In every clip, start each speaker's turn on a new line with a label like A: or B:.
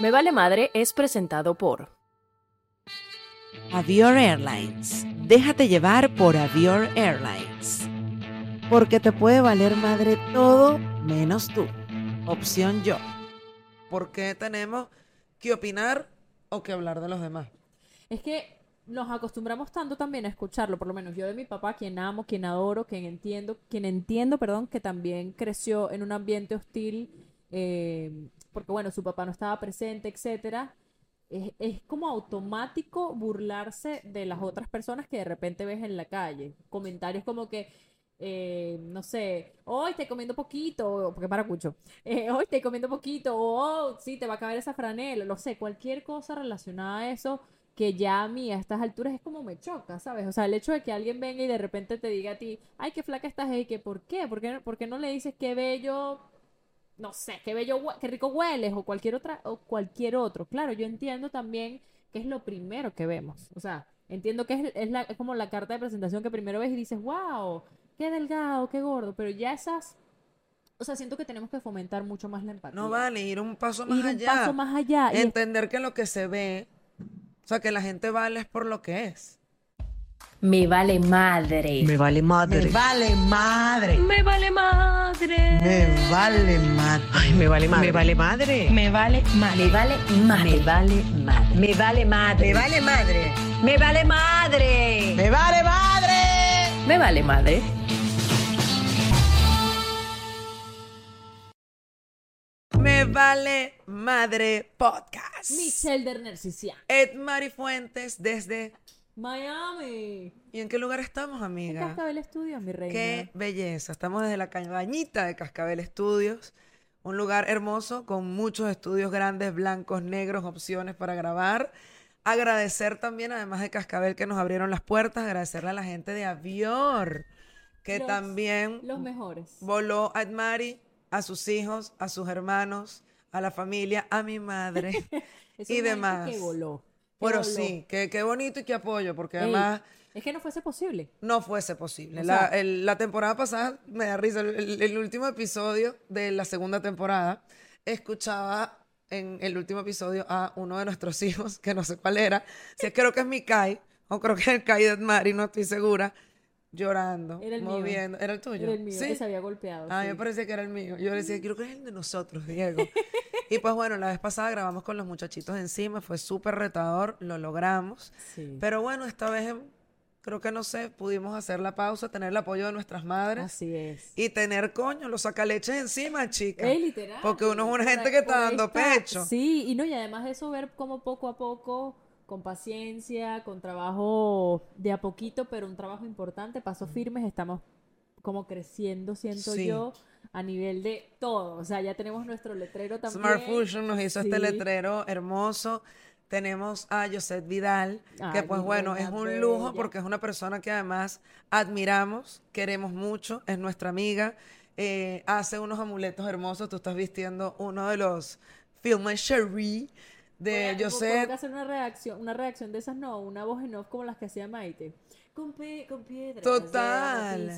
A: Me Vale Madre es presentado por
B: Avior Airlines. Déjate llevar por Avior Airlines. Porque te puede valer madre todo menos tú. Opción yo. ¿Por qué tenemos que opinar o que hablar de los demás?
C: Es que nos acostumbramos tanto también a escucharlo, por lo menos yo de mi papá, quien amo, quien adoro, quien entiendo, quien entiendo, perdón, que también creció en un ambiente hostil, eh, porque bueno, su papá no estaba presente, etcétera. Es, es como automático burlarse de las otras personas que de repente ves en la calle. Comentarios como que, eh, no sé, hoy estoy comiendo poquito, porque para cucho, eh, hoy estoy comiendo poquito, o oh, sí, te va a caber esa franela, no sé, cualquier cosa relacionada a eso que ya a mí a estas alturas es como me choca, ¿sabes? O sea, el hecho de que alguien venga y de repente te diga a ti, ay, qué flaca estás, y que ¿por qué? ¿Por qué, por qué no le dices qué bello, no sé, qué bello, qué rico hueles o cualquier otra, o cualquier otro? Claro, yo entiendo también que es lo primero que vemos, o sea, entiendo que es, es, la, es como la carta de presentación que primero ves y dices, wow, qué delgado, qué gordo, pero ya esas, o sea, siento que tenemos que fomentar mucho más la empatía.
B: No vale, ir un paso más
C: Ir un
B: allá.
C: paso más allá. es-
B: Entender que lo que se ve, o sea, que la gente vale es por lo que es.
A: Me Vale Madre.
D: Me vale madre.
E: Me vale madre.
A: Me Vale Madre.
E: Me vale madre.
D: Ay, me vale madre. Me vale madre.
E: Me vale madre.
A: Me Vale Madre.
E: Me vale madre.
D: Me vale madre.
E: Me vale madre.
D: Me vale madre.
E: Me vale madre.
A: Me Vale Madre.
B: Me vale madre podcast.
C: Michelle de Narcisian.
B: Ed Mari Fuentes desde...
C: Miami.
B: ¿Y en qué lugar estamos,
C: En
B: amiga?
C: Cascabel Estudios, mi reina.
B: Qué belleza. Estamos desde la cabañita de Cascabel Estudios. Un lugar hermoso con muchos estudios grandes, blancos, negros, opciones para grabar. Agradecer también, además de Cascabel, que nos abrieron las puertas. Agradecerle a la gente de Avior, que
C: Los-
B: también
C: Los mejores.
B: voló a Edmari, a sus hijos, a sus hermanos, a la familia, a mi madre y demás.
C: que voló.
B: Pero sí, que qué bonito y qué apoyo, porque
C: Ey,
B: además
C: es que no fuese posible.
B: no fuese posible.
C: O
B: la,
C: sea-
B: el- la temporada pasada, me da risa, el, el- último episodio de la segunda temporada, escuchaba en el último episodio a uno de nuestros hijos, que no sé cuál era, si creo que es mi Kai, o creo que es el Kai de Mari, no estoy segura, llorando,
C: Era el mío.
B: moviendo. ¿Era el tuyo?
C: Era el mío,
B: ¿Sí?
C: que se había golpeado.
B: Ah,
C: sí.
B: me parecía que era el mío. Yo decía, creo que es el de nosotros, Diego. y pues bueno, la vez pasada grabamos con los muchachitos encima, fue súper retador, lo logramos.
C: Sí.
B: Pero bueno, esta vez creo que no sé, pudimos hacer la pausa, tener el apoyo de nuestras madres
C: Así es.
B: y tener coño, los sacaleches encima, chicas.
C: Ey, literal.
B: Porque uno es una gente que está dando pecho.
C: Sí, y no, y además de eso, ver cómo poco a poco, con paciencia, con trabajo de a poquito, pero un trabajo importante, pasos firmes, estamos como creciendo, siento
B: Sí.
C: yo, a nivel de todo. O sea, ya tenemos nuestro letrero también.
B: Smart Fusion nos hizo este letrero hermoso. Tenemos a Josette Vidal, que pues bueno, es un lujo porque es una persona que además admiramos, queremos mucho, es nuestra amiga, eh, hace unos amuletos hermosos. Tú estás vistiendo uno de los filmes Cherie de Josette.
C: que hacer una reacción, una reacción de esas, no, una voz en off como las que hacía Maite. Con, pe- con piedras.
B: Total.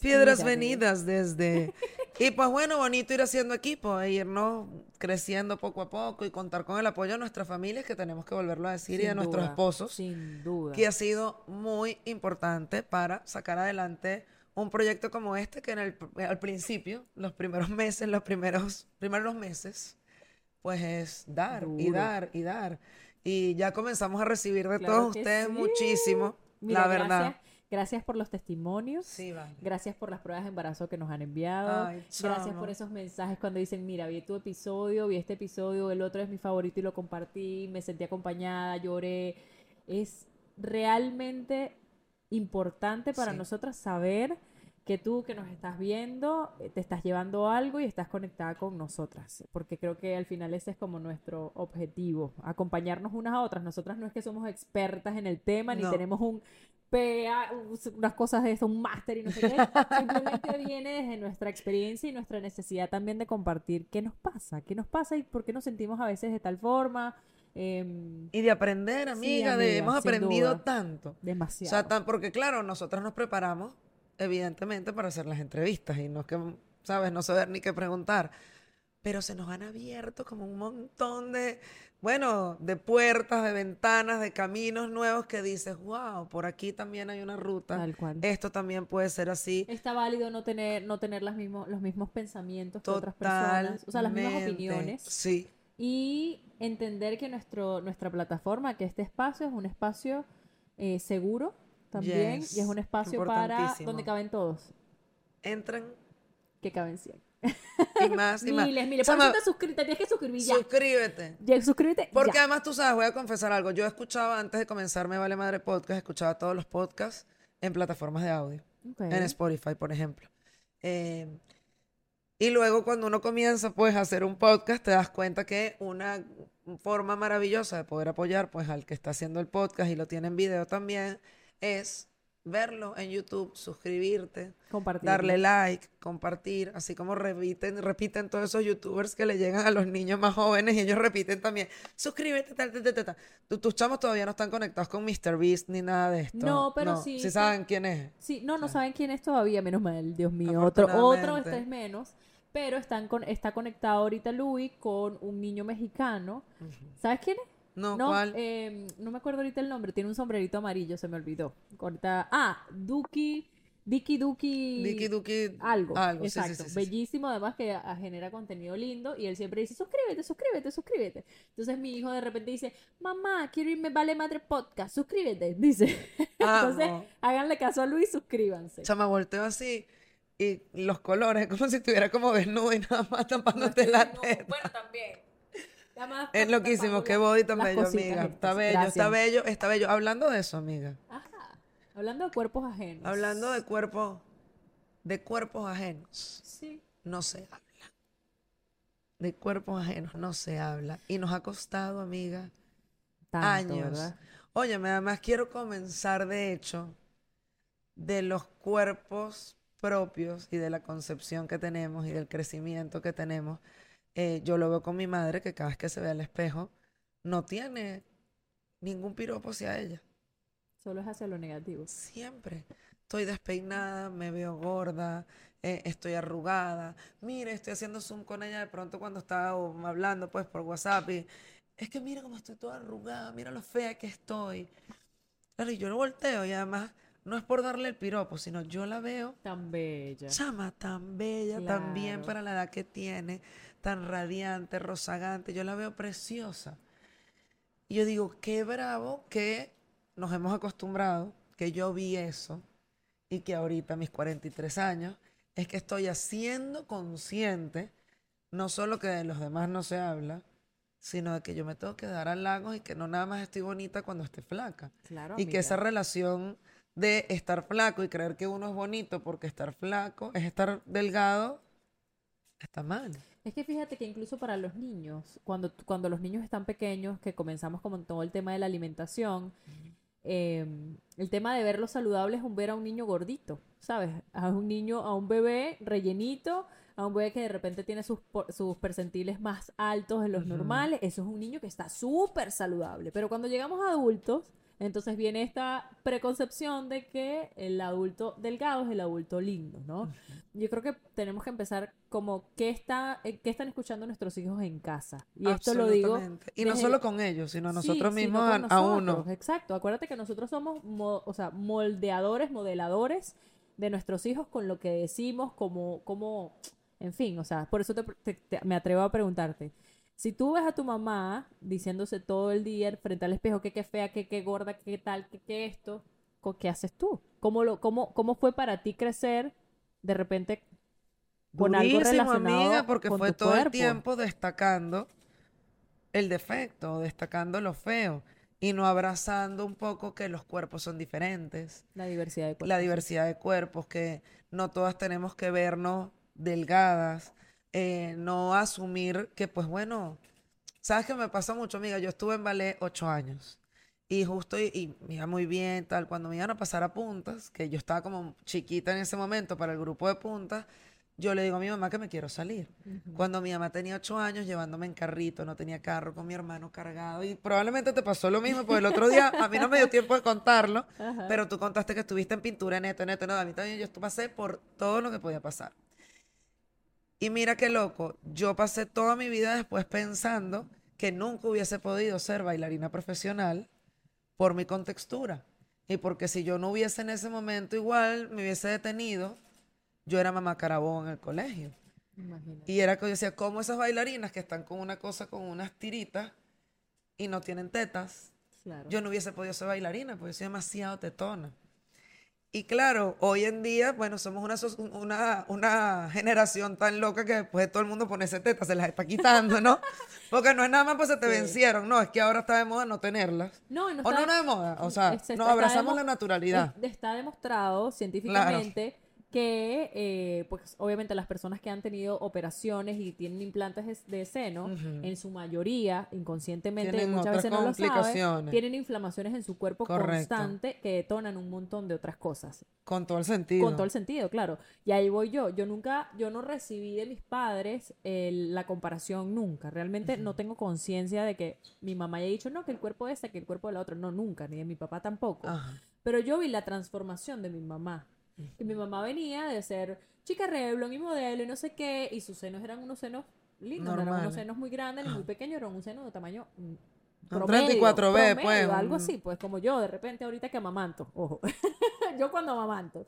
B: Piedras venidas desde... Y pues bueno, bonito ir haciendo equipo e irnos creciendo poco a poco y contar con el apoyo de nuestras familias, que tenemos que volverlo a decir, y de
C: Sin
B: nuestros esposos,
C: Sin duda.
B: que ha sido muy importante para sacar adelante un proyecto como este, que en el, al principio, los primeros meses, los primeros, primeros meses, pues es dar y dar y dar. Y ya comenzamos a recibir de
C: Claro
B: todos ustedes
C: sí.
B: muchísimo,
C: Mira,
B: la verdad.
C: Gracias, gracias por los testimonios.
B: Sí, vale.
C: Gracias por las pruebas de embarazo que nos han enviado.
B: Ay,
C: Gracias por esos mensajes cuando dicen, mira, vi tu episodio, vi este episodio, el otro es mi favorito y lo compartí, me sentí acompañada, lloré. Es realmente importante para
B: Sí.
C: nosotras saber que tú que nos estás viendo, eh, te estás llevando algo y estás conectada con nosotras, porque creo que al final ese es como nuestro objetivo, acompañarnos unas a otras. Nosotras no es que somos expertas en el tema, ni tenemos un PA, unas cosas de esto, un máster y no sé qué. Simplemente viene desde nuestra experiencia y nuestra necesidad también de compartir qué nos pasa, qué nos pasa y por qué nos sentimos a veces de tal forma. em,
B: Y de aprender,
C: Sí,
B: amiga, de, hemos aprendido
C: duda.
B: tanto. O
C: demasiado.
B: sea, tan- porque claro, nosotras nos preparamos, evidentemente, para hacer las entrevistas y no es que, ¿sabes? No saber ni qué preguntar. pero se nos han abierto como un montón de, bueno, de puertas, de ventanas, de caminos nuevos que dices, wow, por aquí también hay una ruta.
C: Tal cual.
B: Esto también puede ser así.
C: Está válido no tener, no tener las mismos, los mismos pensamientos que otras personas, o sea, las mismas opiniones.
B: Sí,
C: Y entender que nuestro, nuestra plataforma, que este espacio es un espacio eh, seguro también,
B: Yes,
C: y es un espacio para donde caben todos,
B: entran
C: que caben 100.
B: y más y más.
C: Miles, miles. Por eso te suscribes, te tienes que suscribir ya.
B: suscríbete.
C: Ya, suscríbete
B: Porque
C: ya.
B: además tú sabes, voy a confesar algo. Yo escuchaba antes de comenzar Me Vale Madre Podcast, escuchaba todos los podcasts en plataformas de audio.
C: Ok.
B: en Spotify, por ejemplo. Eh, y luego cuando uno comienza pues a hacer un podcast, te das cuenta que una forma maravillosa de poder apoyar pues al que está haciendo el podcast y lo tiene en video también es verlo en YouTube, suscribirte,
C: Compartir.
B: darle like, compartir, así como repiten, repiten todos esos youtubers que le llegan a los niños más jóvenes y ellos repiten también, suscríbete, tal, tal, tal, tal, tal. Tu- Tus chamos todavía no están conectados con MrBeast ni nada de esto.
C: No, pero sí,
B: Sí
C: sí.
B: saben quién es.
C: Sí, no, no saben quién es todavía, menos mal, Dios mío. Otro, otro este es menos. Pero están con, está conectado ahorita Louis con un niño mexicano. ¿Sabes quién es?
B: No, ¿cuál?
C: eh, no me acuerdo ahorita el nombre. Tiene un sombrerito amarillo, se me olvidó. Ahorita, ah, Duki, Diki Duki.
B: Diki Duki.
C: Algo,
B: Algo,
C: exacto.
B: sí, sí, sí.
C: Bellísimo, además que ah, genera contenido lindo y él siempre dice, suscríbete, suscríbete, suscríbete. Entonces mi hijo de repente dice, mamá, quiero irme Vale Madre Podcast, suscríbete, dice. Entonces,
B: Amo.
C: háganle caso a Luis, suscríbanse.
B: Chama, volteo así y los colores, como si estuviera como desnudo y nada más tapándote la teta.
C: Bueno, también.
B: Es loquísimo, qué body tan bello,
C: cositas
B: amiga. Está bello, está bello, está bello. Hablando de eso, amiga.
C: Ajá. Hablando de cuerpos ajenos.
B: Hablando de cuerpos, de cuerpos ajenos,
C: Sí.
B: no se habla. De cuerpos ajenos no se habla. Y nos ha costado, amiga,
C: Tanto,
B: años.
C: ¿verdad?
B: Óyeme, además quiero comenzar, de hecho, de los cuerpos propios y de la concepción que tenemos y del crecimiento que tenemos. Eh, yo lo veo con mi madre, que cada vez que se ve al espejo, no tiene ningún piropo hacia ella.
C: Solo es hacia lo negativo.
B: Siempre. Estoy despeinada, me veo gorda, eh, estoy arrugada. Mire, estoy haciendo Zoom con ella de pronto cuando estaba hablando pues por WhatsApp y es que mira cómo estoy toda arrugada, mira lo fea que estoy. Claro, y yo lo volteo y además no es por darle el piropo, sino yo la veo
C: Tan bella.
B: chama tan bella, tan bien
C: Claro.
B: para la edad que tiene, tan radiante, rozagante, yo la veo preciosa. Y yo digo, qué bravo que nos hemos acostumbrado, que yo vi eso y que ahorita a mis 43 años es que estoy haciendo consciente no solo que de los demás no se habla, sino de que yo me tengo que dar halagos y que no nada más estoy bonita cuando esté flaca.
C: Claro,
B: Y que esa relación de estar flaco y creer que uno es bonito porque estar flaco es estar delgado, está mal.
C: Es que fíjate que incluso para los niños, cuando, cuando los niños están pequeños, que comenzamos como en todo el tema de la alimentación, eh, el tema de verlos saludables es un ver a un niño gordito, ¿sabes? A un niño, a un bebé rellenito, a un bebé que de repente tiene sus, sus percentiles más altos de los normales, eso es un niño que está súper saludable. Pero cuando llegamos a adultos, entonces viene esta preconcepción de que el adulto delgado es el adulto lindo, ¿no? Yo creo que tenemos que empezar como qué está, eh, qué están escuchando nuestros hijos en casa. Y esto lo digo.
B: Y no solo con ellos, sino nosotros mismos a, a uno.
C: Exacto. Acuérdate que nosotros somos, mo- o sea, moldeadores, modeladores de nuestros hijos con lo que decimos, como, como, en fin, o sea, por eso te- te- te- me atrevo a preguntarte. Si tú ves a tu mamá diciéndose todo el día frente al espejo que qué fea, que qué gorda, que qué tal, que qué esto, ¿qué haces tú? ¿Cómo, lo, cómo, ¿Cómo fue para ti crecer de repente con algo relacionado
B: amiga, porque
C: con
B: fue todo el tiempo destacando el defecto, destacando lo feo y no abrazando un poco que los cuerpos son diferentes.
C: La diversidad de
B: la
C: cuerpos.
B: diversidad de cuerpos, que no todas tenemos que vernos delgadas, eh, no asumir que, pues bueno, sabes que me pasa mucho, amiga, yo estuve en ballet ocho años y justo, y, y me iba muy bien, tal, cuando me iban a pasar a puntas, que yo estaba como chiquita en ese momento para el grupo de puntas, yo le digo a mi mamá que me quiero salir. Cuando mi mamá tenía ocho años llevándome en carrito, no tenía carro, con mi hermano cargado. Y probablemente te pasó lo mismo, porque el otro día a mí no me dio tiempo de contarlo, pero tú contaste que estuviste en pintura, neto, neto, no, a mí también yo pasé por todo lo que podía pasar. Y mira qué loco, yo pasé toda mi vida después pensando que nunca hubiese podido ser bailarina profesional por mi contextura. Y porque si yo no hubiese en ese momento igual, me hubiese detenido, yo era mamá carabón en el colegio.
C: Imagínate.
B: Y era que yo decía, ¿cómo esas bailarinas que están con una cosa, con unas tiritas y no tienen tetas?
C: Claro.
B: Yo no hubiese podido ser bailarina porque yo soy demasiado tetona. Y claro, hoy en día, bueno, somos una, una, una generación tan loca que después de todo el mundo ponerse tetas, se las está quitando, ¿no? Porque no es nada más pues se te
C: Sí.
B: vencieron, no, es que ahora está de moda no tenerlas.
C: No, no
B: o
C: está-
B: no, no de moda, o sea,
C: se
B: nos abrazamos la naturalidad.
C: es- Está demostrado científicamente que, eh, pues, obviamente las personas que han tenido operaciones y tienen implantes de, de seno, en su mayoría, inconscientemente,
B: Tienen
C: muchas veces no lo saben, tienen inflamaciones en su cuerpo
B: Correcto.
C: constante que detonan un montón de otras cosas.
B: Con todo el sentido.
C: Con todo el sentido, claro. Y ahí voy yo. Yo nunca, yo no recibí de mis padres la comparación nunca. Realmente no tengo conciencia de que mi mamá haya dicho, no, que el cuerpo de esta, que el cuerpo de la otra. No, nunca, ni de mi papá tampoco. Pero yo vi la transformación de mi mamá. Que mi mamá venía de ser chica Revlon y modelo y no sé qué, y sus senos eran unos senos lindos, no eran unos senos muy grandes ni muy pequeños, eran un seno de tamaño mm, promedio,
B: 34B, pues,
C: algo así, pues como yo, de repente ahorita que amamanto, ojo, yo cuando amamanto.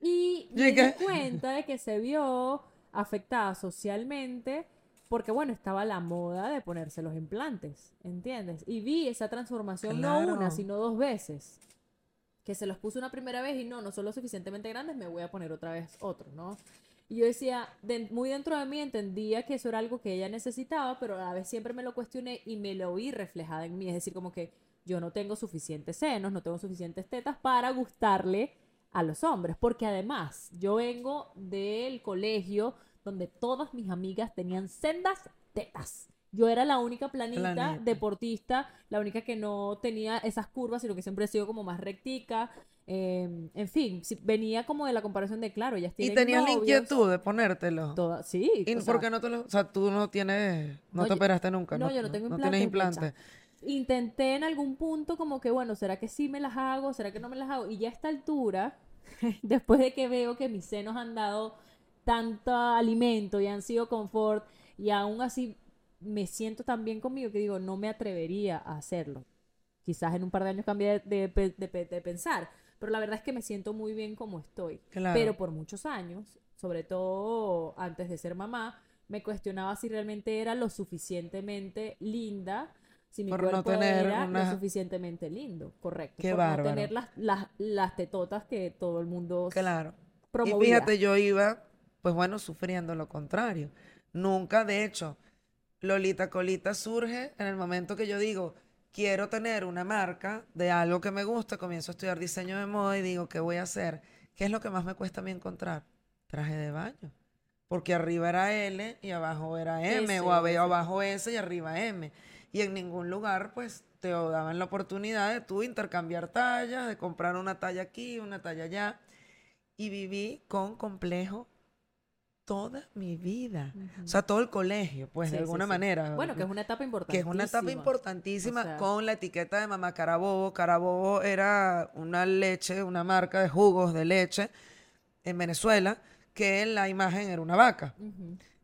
C: Y me
B: ¿Y
C: di cuenta de que se vio afectada socialmente porque, bueno, estaba la moda de ponerse los implantes, ¿entiendes? Y vi esa transformación no una, sino dos veces. Que se los puse una primera vez y no, no son lo suficientemente grandes, me voy a poner otra vez otro, ¿no? Y yo decía, de- muy dentro de mí entendía que eso era algo que ella necesitaba, pero a la vez siempre me lo cuestioné y me lo vi reflejada en mí. Es decir, como que yo no tengo suficientes senos, no tengo suficientes tetas para gustarle a los hombres. Porque además, yo vengo del colegio donde todas mis amigas tenían sendas tetas. Yo era la única planita,
B: Planita.
C: deportista, la única que no tenía esas curvas, sino que siempre he sido como más rectica. eh, en fin, si- venía como de la comparación de, claro, ellas
B: Y
C: tienen
B: tenías la inquietud de ponértelo.
C: todas- sí.
B: ¿Y por qué no te lo.? O sea, tú no tienes. No,
C: No,
B: te operaste nunca.
C: no, yo no tengo
B: No
C: implantes,
B: tienes implante.
C: Intenté en algún punto como que, bueno, ¿será que sí me las hago? ¿Será que no me las hago? Y ya a esta altura, después de que veo que mis senos han dado tanto alimento y han sido confort, y aún así me siento tan bien conmigo que digo, no me atrevería a hacerlo. Quizás en un par de años cambie de, de- de- pensar, pero la verdad es que me siento muy bien como estoy.
B: Claro.
C: Pero por muchos años, sobre todo antes de ser mamá, me cuestionaba si realmente era lo suficientemente linda, si mi
B: Por no
C: cuerpo
B: tener
C: era
B: una-
C: lo suficientemente lindo, correcto.
B: Qué
C: por
B: bárbaro.
C: no tener las, las, las tetotas que todo el mundo
B: Claro.
C: promovía.
B: Y fíjate, yo iba, pues bueno, sufriendo lo contrario. Nunca, de hecho, Lolita Colita surge en el momento que yo digo, quiero tener una marca de algo que me gusta, comienzo a estudiar diseño de moda y digo, ¿qué voy a hacer? ¿Qué es lo que más me cuesta a mí encontrar? Traje de baño. Porque arriba era L y abajo era M, o abajo S y arriba M. Y en ningún lugar, pues, te daban la oportunidad de tú intercambiar tallas, de comprar una talla aquí, una talla allá. Y viví con complejo toda mi vida. O sea, todo el colegio, pues,
C: Sí,
B: de alguna
C: sí.
B: manera.
C: Bueno, que es una etapa importante.
B: Que es una etapa importantísima
C: O sea-
B: con la etiqueta de mamá Carabobo. Carabobo era una leche, una marca de jugos de leche en Venezuela, que la imagen era una vaca.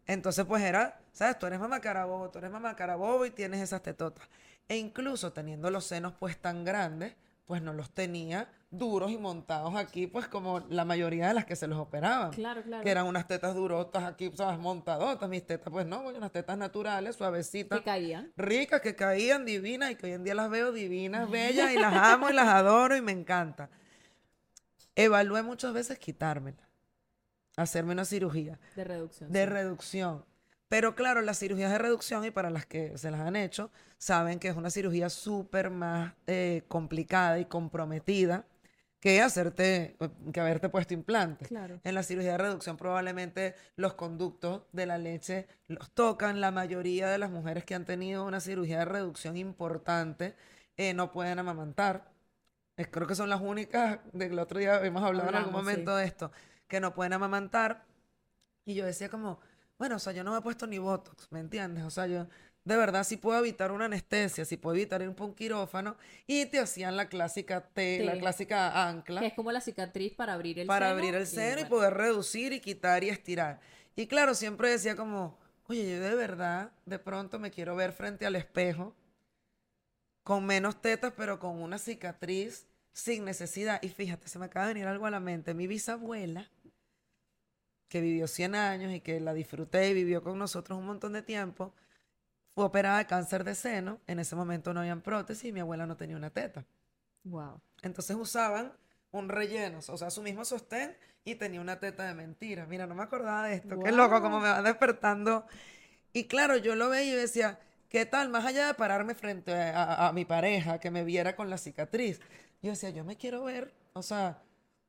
B: Entonces, pues era, ¿sabes? Tú eres mamá Carabobo, tú eres mamá Carabobo y tienes esas tetotas. E incluso teniendo los senos pues tan grandes, pues no los tenía duros y montados aquí, pues como la mayoría de las que se los operaban.
C: Claro, claro.
B: Que eran unas tetas durotas aquí, ¿sabes? Montadotas. Mis tetas, pues no, unas tetas naturales, suavecitas
C: Que caían.
B: ricas, que caían divinas y que hoy en día las veo divinas, bellas y las amo y las adoro y me encanta. Evalué muchas veces quitármela, hacerme una cirugía
C: De reducción.
B: de
C: sí.
B: reducción. Pero claro, las cirugías de reducción, y para las que se las han hecho, saben que es una cirugía súper más eh, complicada y comprometida que hacerte, que haberte puesto implantes.
C: Claro.
B: En la cirugía de reducción probablemente los conductos de la leche los tocan. La mayoría de las mujeres que han tenido una cirugía de reducción importante eh, no pueden amamantar. Es- creo que son las únicas, del otro día hemos hablado en algún
C: Hablamos, sí.
B: momento de esto, que no pueden amamantar. Y yo decía como, bueno, o sea, yo no me he puesto ni Botox, ¿me entiendes? O sea, yo de verdad sí puedo evitar una anestesia, sí puedo evitar ir un quirófano. Y te hacían la clásica T, la clásica ancla
C: Que es como la cicatriz para abrir el
B: para
C: seno.
B: abrir el seno y
C: bueno,
B: poder reducir y quitar y estirar. Y claro, siempre decía como, oye, yo de verdad, de pronto me quiero ver frente al espejo, con menos tetas, pero con una cicatriz, sin necesidad. Y fíjate, se me acaba de venir algo a la mente. Mi bisabuela, que vivió 100 años y que la disfruté y vivió con nosotros un montón de tiempo, fue operada de cáncer de seno. En ese momento no habían prótesis y mi abuela no tenía una teta.
C: Wow.
B: Entonces usaban un relleno, o sea, su mismo sostén y tenía una teta de mentira. Mira, no me acordaba de esto. Qué loco, como me va despertando. Y claro, yo lo veía y decía, ¿qué tal? Más allá de pararme frente a, a- a mi pareja, que me viera con la cicatriz, yo decía, yo me quiero ver, o sea,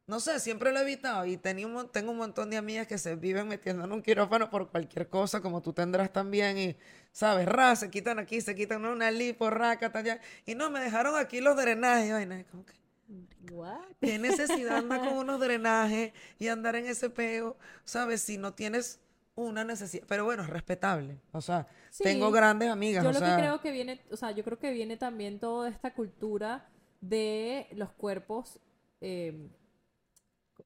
B: no sé, siempre lo he evitado y tenía un, tengo un montón de amigas que se viven metiendo en un quirófano por cualquier cosa, como tú tendrás también, y, ¿sabes? Ra, se quitan aquí, se quitan una lipo, raca, allá, y no, me dejaron aquí los drenajes, como que,
C: What?
B: ¿Qué necesidad andar con unos drenajes y andar en ese peo? ¿Sabes? Si no tienes una necesidad. Pero bueno, es respetable. O sea,
C: Sí.
B: tengo grandes amigas.
C: Yo
B: o
C: lo
B: sea,
C: que creo que viene, o sea, yo creo que viene también toda esta cultura de los cuerpos eh,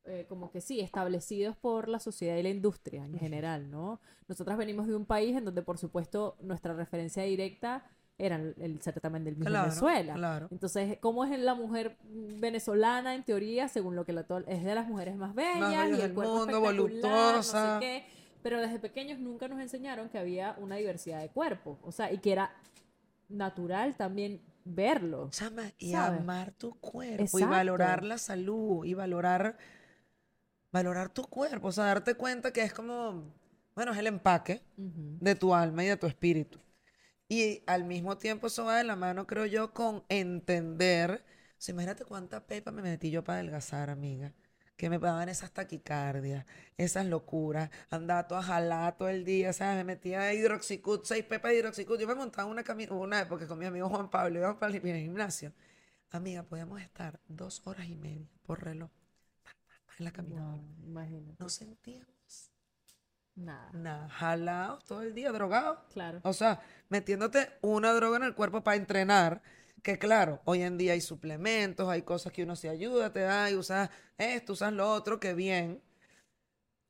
C: eh, como que sí, establecidos por la sociedad y la industria en general, ¿no? Nosotras venimos de un país en donde, por supuesto, nuestra referencia directa era el, certamen del Miss
B: Claro,
C: Venezuela.
B: claro.
C: Entonces, ¿cómo es la mujer venezolana en teoría, según lo que la es de las mujeres más bellas
B: bellas
C: y el
B: del mundo, voluptuosa.
C: no sé qué? Pero desde pequeños nunca nos enseñaron que había una diversidad de cuerpos, o sea, y que era natural también verlo.
B: Chama, y
C: ¿sabes?
B: amar tu cuerpo y valorar la salud y valorar, valorar tu cuerpo. O sea, darte cuenta que es como, bueno, es el empaque de tu alma y de tu espíritu. Y al mismo tiempo eso va de la mano, creo yo, con entender. O sea, imagínate cuánta pepa me metí yo para adelgazar, amiga. Que me daban esas taquicardias, esas locuras. Andaba toda jalada todo el día, ¿sabes? Me metía hidroxicut, seis pepas de hidroxicut. Yo me montaba una camioneta, una época con mi amigo Juan Pablo, íbamos para el gimnasio. Amiga, podíamos estar dos horas y media por reloj en la caminadora.
C: Wow, imagínate.
B: No sentíamos
C: Nada.
B: nada, jalados todo el día, drogados.
C: Claro.
B: O sea, metiéndote una droga en el cuerpo para entrenar, que claro, hoy en día hay suplementos, hay cosas que uno se ayuda, te da y usas esto, usas lo otro, que bien.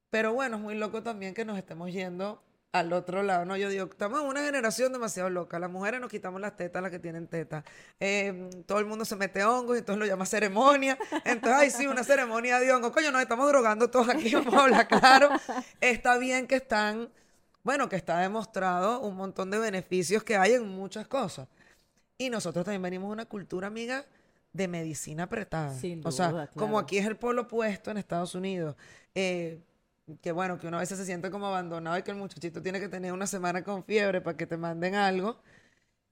B: Pero bueno, es muy loco también que nos estemos yendo al otro lado, ¿no? Yo digo, estamos en una generación demasiado loca. Las mujeres nos quitamos las tetas, las que tienen tetas. Eh, todo el mundo se mete hongos y entonces lo llama ceremonia. Entonces, ay, sí, una ceremonia de hongos. Coño, nos estamos drogando todos aquí, vamos a hablar claro. Está bien que están, bueno, que está demostrado un montón de beneficios que hay en muchas cosas. Y nosotros también venimos de una cultura, amiga, de medicina apretada.
C: Sin
B: o sea,
C: duda,
B: como aquí es el polo opuesto en Estados Unidos, eh, que bueno, que uno a veces se siente como abandonado y que el muchachito tiene que tener una semana con fiebre para que te manden algo.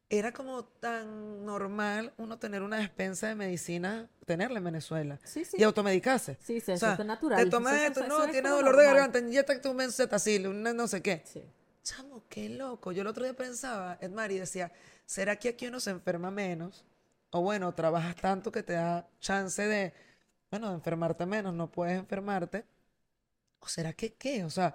B: Era como tan normal uno tener una despensa de medicina, tenerla en Venezuela.
C: Sí, sí.
B: Y automedicarse.
C: Sí, sí,
B: O
C: eso
B: sea,
C: está natural.
B: Te tomas
C: Eso-
B: esto,
C: eso-
B: no,
C: eso es
B: tienes dolor de
C: normal.
B: garganta, inyecta un benzetacil, una no sé qué.
C: Sí.
B: Chamo, qué loco. Yo el otro día pensaba, Edmar, y decía, ¿será que aquí uno se enferma menos? O bueno, trabajas tanto que te da chance de, bueno, de enfermarte menos, no puedes enfermarte. ¿O será que qué? O sea,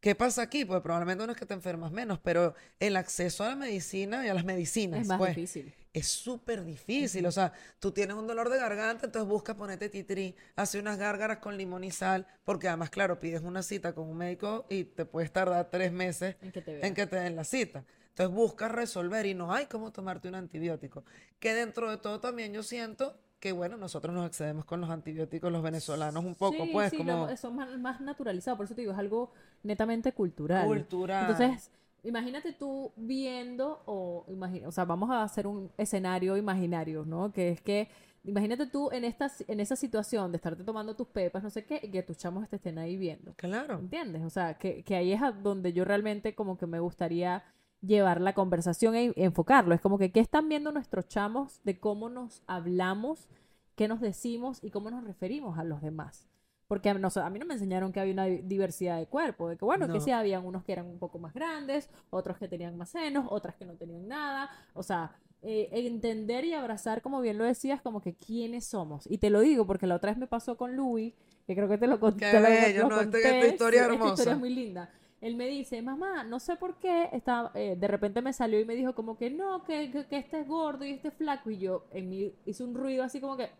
B: ¿qué pasa aquí? Pues probablemente no es que te enfermas menos, pero el acceso a la medicina y a las medicinas,
C: Es más
B: pues,
C: difícil.
B: es súper difícil. O sea, tú tienes un dolor de garganta, entonces buscas ponerte titri, hace unas gárgaras con limón y sal, porque además, claro, pides una cita con un médico y te puedes tardar tres meses
C: En que te
B: en que te den la cita. Entonces buscas resolver y no hay cómo tomarte un antibiótico. Que dentro de todo también yo siento que, bueno, nosotros nos excedemos con los antibióticos, los venezolanos, un poco,
C: Sí,
B: pues,
C: sí,
B: como
C: lo- eso es más, más naturalizado, por eso te digo, es algo netamente cultural.
B: cultural.
C: Entonces, imagínate tú viendo, o, imagina, o sea, vamos a hacer un escenario imaginario, ¿no? Que es que, imagínate tú en, esta, en esa situación de estarte tomando tus pepas, no sé qué, y que tus chamos te estén ahí viendo.
B: claro.
C: ¿Entiendes? O sea, que, que ahí es a donde yo realmente como que me gustaría llevar la conversación e enfocarlo. Es como que qué están viendo nuestros chamos de cómo nos hablamos, qué nos decimos y cómo nos referimos a los demás. Porque a, a mí no me enseñaron que había una di- diversidad de cuerpo, de que bueno, que
B: No.
C: sí, habían unos que eran un poco más grandes, otros que tenían más senos, otras que no tenían nada. O sea, eh, entender y abrazar, como bien lo decías, como que quiénes somos. Y te lo digo porque la otra vez me pasó con Louis, que creo que te lo conté.
B: Qué bello,
C: lo
B: no, esta-
C: conté,
B: esta historia
C: sí, Esta
B: hermosa.
C: historia es muy linda. Él me dice, mamá, no sé por qué, estaba, eh, de repente me salió y me dijo como que no, que, que, este es gordo y este es flaco. Y yo en mí hice un ruido así como que,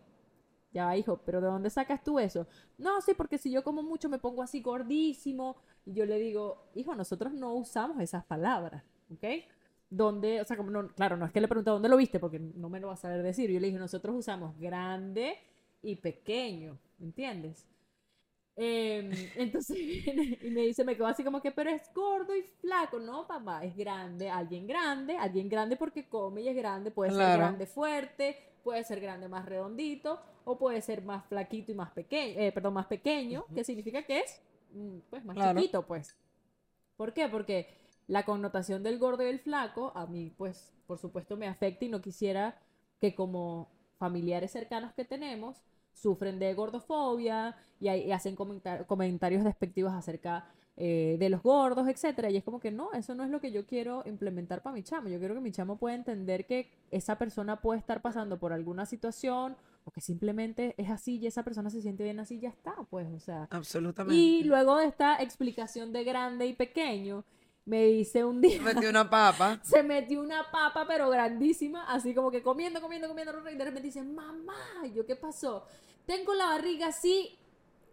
C: ya hijo, pero ¿de dónde sacas tú eso? No, sí, porque si yo como mucho me pongo así gordísimo. Y yo le digo, hijo, nosotros no usamos esas palabras, ¿ok? Donde, o sea, como no, claro, no es que le pregunté dónde lo viste, porque no me lo va a saber decir. Yo le dije, nosotros usamos grande y pequeño, ¿entiendes? Em, entonces viene y me dice, me quedo así como que, pero es gordo y flaco. No, papá, es grande, alguien grande, alguien grande porque come y es grande, puede ser grande fuerte, puede ser grande más redondito, o puede ser más flaquito y más pequeño, eh, perdón, más pequeño, que significa que es, mm, pues, más
B: Claro.
C: chiquito, pues. ¿Por qué? Porque la connotación del gordo y el flaco, a mí, pues, por supuesto, me afecta y no quisiera que como familiares cercanos que tenemos sufren de gordofobia y, hay- y hacen comentar- comentarios despectivos acerca eh, de los gordos, etcétera. Y es como que no, eso no es lo que yo quiero implementar para mi chamo. Yo quiero que mi chamo pueda entender que esa persona puede estar pasando por alguna situación o que simplemente es así y esa persona se siente bien así y ya está, pues, o sea.
B: Absolutamente.
C: Y luego de esta explicación de grande y pequeño, me dice un día,
B: Metí una papa.
C: se metió una papa, pero grandísima, así como que comiendo, comiendo, comiendo, y de repente dice, mamá, ¿y yo qué pasó? Tengo la barriga así,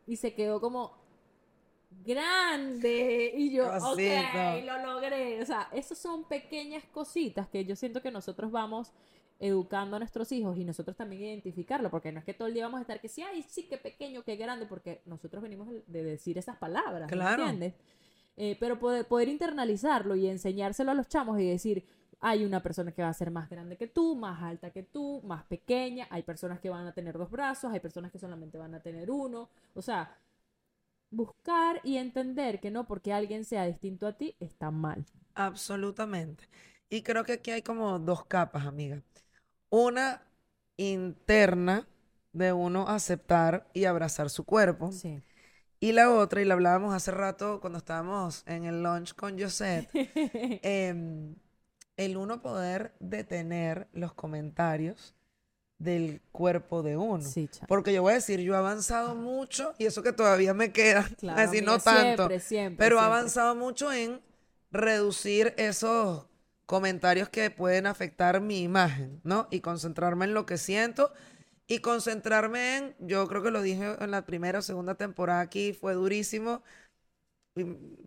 C: y se quedó como grande, y yo, ok,
B: Cosito.
C: lo logré. O sea, esas son pequeñas cositas que yo siento que nosotros vamos educando a nuestros hijos y nosotros también identificarlo, porque no es que todo el día vamos a estar que sí, ay, sí, qué pequeño, qué grande, porque nosotros venimos de decir esas palabras, ¿me
B: Claro.
C: ¿entiendes? Eh, pero poder, poder internalizarlo y enseñárselo a los chamos y decir, hay una persona que va a ser más grande que tú, más alta que tú, más pequeña, hay personas que van a tener dos brazos, hay personas que solamente van a tener uno, o sea, buscar y entender que no porque alguien sea distinto a ti está mal.
B: Absolutamente. Y creo que aquí hay como dos capas, amiga. Una interna de uno aceptar y abrazar su cuerpo.
C: Sí.
B: Y la otra, y la hablábamos hace rato cuando estábamos en el lunch con Josette, em, el uno poder detener los comentarios del cuerpo de uno.
C: Sí.
B: Porque yo voy a decir, yo he avanzado mucho y eso que todavía me queda,
C: Claro,
B: así no tanto,
C: siempre, siempre,
B: pero he avanzado mucho en reducir esos comentarios que pueden afectar mi imagen, ¿no? Y concentrarme en lo que siento y concentrarme en, yo creo que lo dije en la primera o segunda temporada aquí, fue durísimo.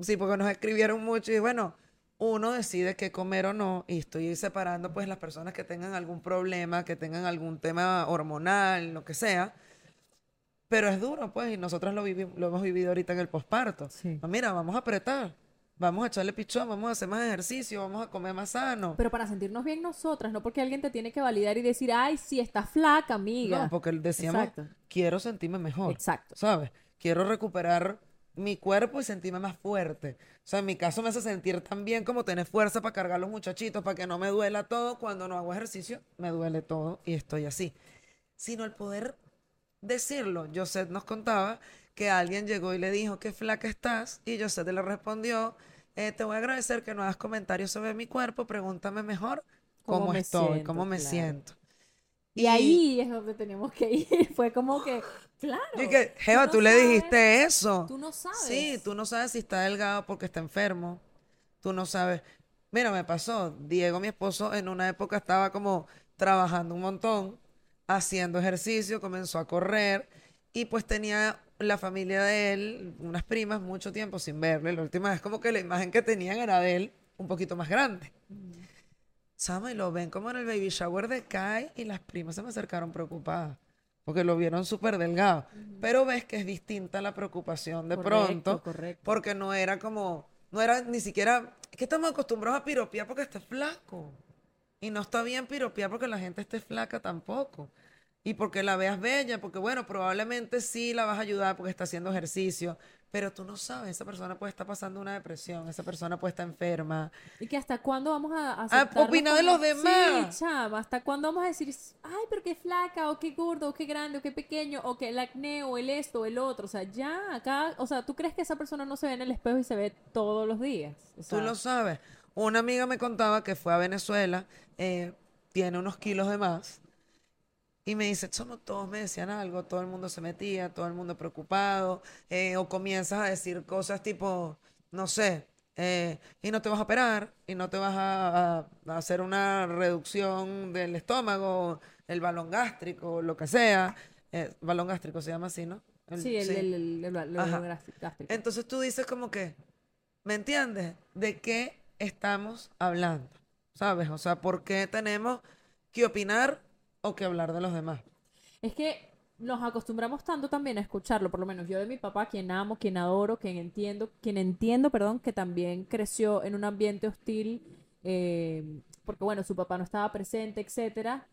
B: Sí, porque nos escribieron mucho y bueno, uno decide qué comer o no y estoy separando pues las personas que tengan algún problema, que tengan algún tema hormonal, lo que sea. Pero es duro, pues, y nosotros lo, lo hemos vivido ahorita en el posparto.
C: Sí.
B: Ah, Mira, vamos a apretar, vamos a echarle pichón, vamos a hacer más ejercicio, vamos a comer más sano.
C: Pero para sentirnos bien nosotras, no porque alguien te tiene que validar y decir, ay, sí, estás flaca, amiga.
B: No, porque decíamos,
C: Exacto.
B: quiero sentirme mejor.
C: Exacto.
B: ¿Sabes? Quiero recuperar mi cuerpo y sentirme más fuerte. O sea, en mi caso me hace sentir tan bien como tener fuerza para cargar los muchachitos, para que no me duela todo. Cuando no hago ejercicio, me duele todo y estoy así. Sino el poder decirlo. Josette nos contaba que alguien llegó y le dijo, qué flaca estás. Y Josette le respondió, "Eh, te voy a agradecer que no hagas comentarios sobre mi cuerpo, pregúntame mejor
C: ¿Cómo
B: cómo,
C: me
B: estoy,
C: siento?
B: cómo me
C: Claro.
B: siento.
C: Y ahí es donde teníamos que ir. Fue como que, claro.
B: Y que, Jeva,
C: no
B: tú, le dijiste eso.
C: Tú no sabes.
B: Sí, tú no sabes si está delgado porque está enfermo. Tú no sabes. Mira, me pasó. Diego, mi esposo, en una época estaba como trabajando un montón, haciendo ejercicio, comenzó a correr y pues tenía la familia de él, unas primas, mucho tiempo sin verle. La última vez como que la imagen que tenían era de él un poquito más grande. Sama, y lo ven como en el baby shower de Kai y las primas se me acercaron preocupadas porque lo vieron súper delgado. Pero ves que es distinta la preocupación de
C: Correcto,
B: pronto
C: correcto.
B: porque no era como, no era ni siquiera, es que estamos acostumbrados a piropear porque está flaco. Y no está bien piropear porque la gente esté flaca tampoco. Y porque la veas bella, porque bueno, probablemente sí la vas a ayudar porque está haciendo ejercicio, pero tú no sabes, esa persona puede estar pasando una depresión, esa persona puede estar enferma.
C: Y que hasta cuándo vamos a, a aceptarnos
B: opinar de los demás.
C: Sí, chama, hasta cuándo vamos a decir, ay, pero qué flaca, o qué gordo, o qué grande, o qué pequeño, o que el acné, o el esto, o el otro. O sea, ya, acá, o sea, ¿tú crees que esa persona no se ve en el espejo y se ve todos los días? O
B: Tú lo sabes. Una amiga me contaba que fue a Venezuela, eh, tiene unos kilos de más, y me dice, somos todos me decían algo, todo el mundo se metía, todo el mundo preocupado, eh, o comienzas a decir cosas tipo, no sé, eh, y no te vas a operar, y no te vas a, a- a hacer una reducción del estómago, el balón gástrico, lo que sea. Eh, balón gástrico se llama así, ¿no? El-
C: Sí, el,
B: sí.
C: el,
B: Ajá.
C: gástrico.
B: Entonces tú dices como que, ¿Me entiendes? ¿De qué estamos hablando? ¿Sabes? O sea, ¿por qué tenemos que opinar que hablar de los demás?
C: Es que nos acostumbramos tanto también a escucharlo, por lo menos yo de mi papá, quien amo, quien adoro, quien entiendo, quien entiendo, perdón, que también creció en un ambiente hostil, eh, porque bueno, su papá no estaba presente, etcétera.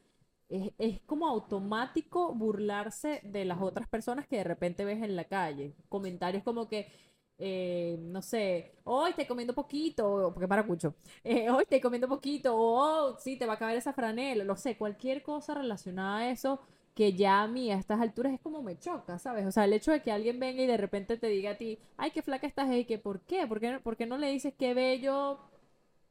C: Es, es como automático burlarse de las otras personas que de repente ves en la calle. Comentarios como que, eh, no sé, hoy estoy comiendo poquito, porque para cucho, eh, hoy estoy comiendo poquito, o oh, te va a caber esa franela, no sé, cualquier cosa relacionada a eso que ya a mí a estas alturas es como me choca, ¿sabes? O sea, el hecho de que alguien venga y de repente te diga a ti, ay, qué flaca estás, y que ¿por qué? ¿Por qué, por qué no le dices qué bello,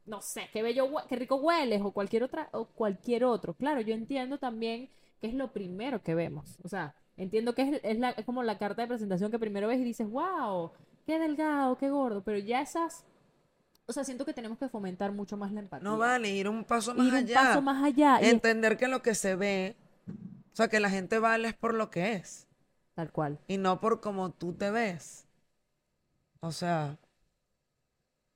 C: no sé, qué bello, qué rico hueles o cualquier otra, o cualquier otro? Claro, yo entiendo también que es lo primero que vemos, o sea, entiendo que es, es, la, es como la carta de presentación que primero ves y dices, wow, qué delgado, qué gordo, pero ya esas, o sea, siento que tenemos que fomentar mucho más la empatía.
B: No vale, ir un paso más
C: Ir un
B: allá.
C: paso más allá y es-
B: Entender que lo que se ve, o sea, que la gente vale es por lo que es
C: tal cual.
B: y no por cómo tú te ves. O sea,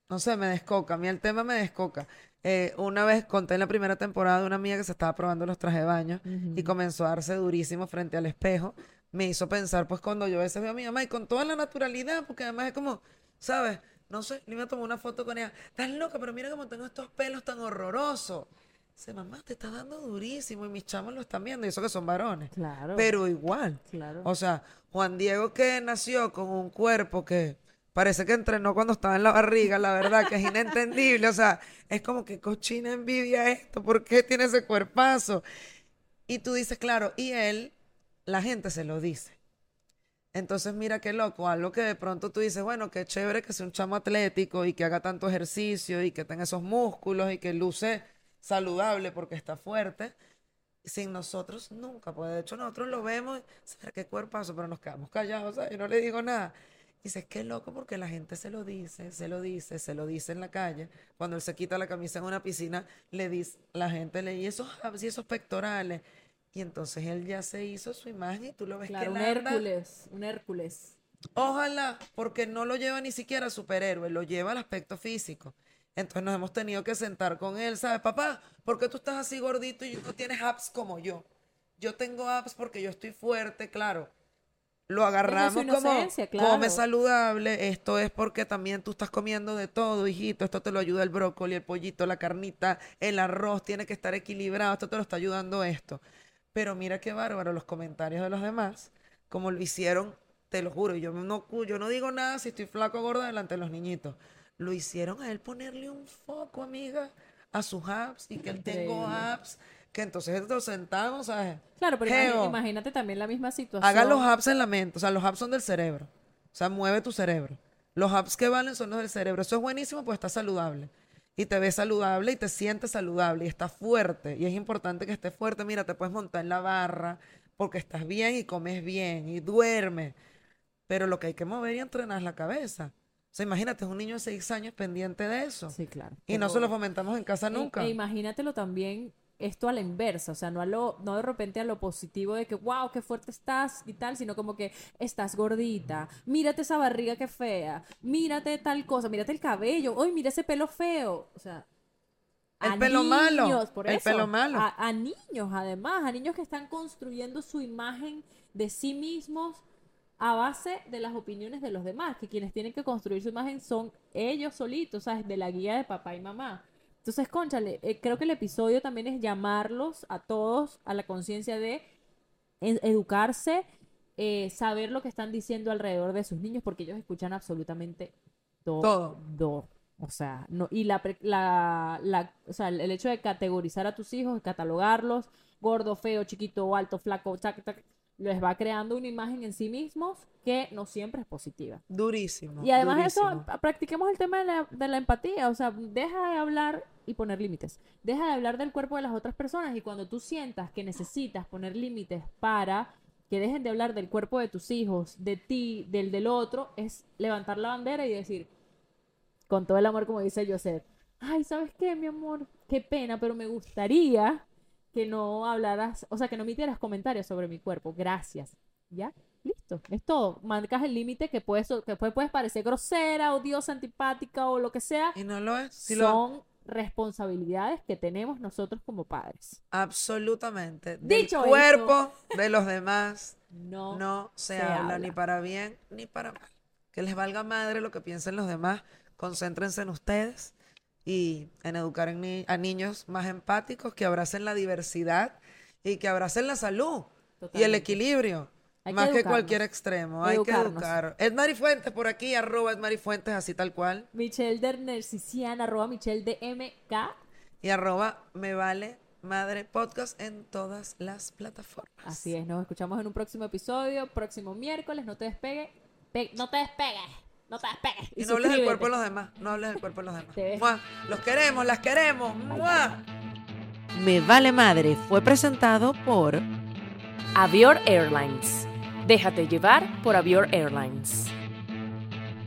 B: no sé, me descoca. A mí el tema me descoca. Eh, una vez conté en la primera temporada de una amiga que se estaba probando los trajes de baño y comenzó a darse durísimo frente al espejo. Me hizo pensar, pues cuando yo a veces veo a mi mamá y con toda la naturalidad, porque además es como, ¿sabes? No sé, ni me tomó una foto con ella. Estás loca, pero mira cómo tengo estos pelos tan horrorosos. Dice, mamá, te está dando durísimo y mis chamos lo están viendo y eso que son varones.
C: Claro.
B: Pero igual.
C: Claro.
B: O sea, Juan Diego que nació con un cuerpo que parece que entrenó cuando estaba en la barriga, la verdad, que es inentendible. O sea, es como que cochina envidia esto, ¿por qué tiene ese cuerpazo? Y tú dices, claro, y él, la gente se lo dice. Entonces, mira qué loco, algo que de pronto tú dices, bueno, qué chévere que sea un chamo atlético y que haga tanto ejercicio y que tenga esos músculos y que luce saludable porque está fuerte sin nosotros nunca, pues de hecho nosotros lo vemos, ¿sabes qué cuerpazo? Pero nos quedamos callados, ¿sabes? Y no le digo nada. Dices, qué loco porque la gente se lo dice, se lo dice, se lo dice en la calle. Cuando él se quita la camisa en una piscina, le dice, la gente le dice, esos y esos pectorales. Y entonces él ya se hizo su imagen y tú lo ves
C: Claro,
B: que
C: un
B: anda-
C: Hércules, un Hércules.
B: Ojalá, porque no lo lleva ni siquiera a superhéroe, lo lleva al aspecto físico. Entonces nos hemos tenido que sentar con él, ¿sabes? Papá, ¿por qué tú estás así gordito y no tienes abs como yo? Yo tengo abs porque yo estoy fuerte, claro. Lo agarramos como
C: claro.
B: come saludable. Esto es porque también tú estás comiendo de todo, hijito. Esto te lo ayuda el brócoli, el pollito, la carnita, el arroz. Tiene que estar equilibrado. Esto te lo está ayudando esto. Pero mira qué bárbaro los comentarios de los demás, como lo hicieron, te lo juro. Yo no, yo no digo nada si estoy flaco o gorda delante de los niñitos. Lo hicieron a él ponerle un foco, amiga, a sus apps y que él tengo apps. Que entonces nos sentamos, ¿sabes?
C: Claro, pero
B: Geo.
C: imagínate también la misma situación.
B: Haga los apps en la mente, o sea, los apps son del cerebro. O sea, mueve tu cerebro. Los apps que valen son los del cerebro. Eso es buenísimo, pues está saludable. Y te ves saludable y te sientes saludable y estás fuerte. Y es importante que estés fuerte. Mira, te puedes montar en la barra porque estás bien y comes bien y duermes. Pero lo que hay que mover y entrenar es la cabeza. O sea, imagínate, es un niño de seis años pendiente de eso.
C: Sí, claro.
B: Y no se lo fomentamos en casa
C: E-
B: nunca.
C: E, imagínatelo también esto a la inversa, o sea, no a lo, no de repente a lo positivo de que, wow, qué fuerte estás y tal, sino como que estás gordita, mírate esa barriga que fea, mírate tal cosa, mírate el cabello, uy, mira ese pelo feo, o sea,
B: El pelo malo,
C: niños, por
B: el
C: eso,
B: pelo malo.
C: A, a niños además, a niños que están construyendo su imagen de sí mismos a base de las opiniones de los demás, que quienes tienen que construir su imagen son ellos solitos, ¿sabes? De la guía de papá y mamá. Entonces, conchale, eh, creo que el episodio también es llamarlos a todos a la conciencia de educarse, eh, saber lo que están diciendo alrededor de sus niños, porque ellos escuchan absolutamente todo.
B: Todo.
C: O sea, no, y la, la, la- o sea, el hecho de categorizar a tus hijos, catalogarlos, gordo, feo, chiquito, alto, flaco, chac, chac, les va creando una imagen en sí mismos que no siempre es positiva.
B: Durísimo.
C: Y además de
B: durísimo.
C: eso, practiquemos el tema de la, de la empatía, o sea, deja de hablar y poner límites. Deja de hablar del cuerpo de las otras personas y cuando tú sientas que necesitas poner límites para que dejen de hablar del cuerpo de tus hijos, de ti, del del otro, es levantar la bandera y decir, con todo el amor como dice Joseph, ay, ¿sabes qué, mi amor? Qué pena, pero me gustaría que no hablaras, o sea, que no emitieras comentarios sobre mi cuerpo. Gracias. ¿Ya? ¿Listo? Es todo. Marcas el límite que puedes, que después puedes parecer grosera, odiosa, antipática o lo que sea.
B: Y no lo es. Lo-
C: Son responsabilidades que tenemos nosotros como padres.
B: absolutamente. Del
C: Dicho esto-
B: cuerpo de los demás
C: No,
B: no se,
C: se
B: habla,
C: habla.
B: ni para bien ni para mal. Que les valga madre lo que piensen los demás. Concéntrense en ustedes y en educar en ni- a niños más empáticos que abracen la diversidad y que abracen la salud y el equilibrio.
C: Hay
B: más que cualquier extremo. Hay que educar. Edmari Fuentes por aquí, arroba Edmari Fuentes, así tal cual.
C: Michelle de arroba Michelle de MK.
B: Y arroba me vale madre podcast en todas las plataformas.
C: Así es, nos escuchamos en un próximo episodio, próximo miércoles. No te despegues. Pe- no te despegues. No te despegues.
B: Y no hables del cuerpo de los demás. No hables del cuerpo de los demás. ¡Mua! Los queremos, las queremos. ¡Mua! Me vale madre fue presentado por
A: Avior Airlines. Déjate llevar por Avior Airlines.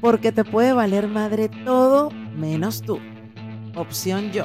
B: Porque te puede valer madre todo menos tú. Opción yo.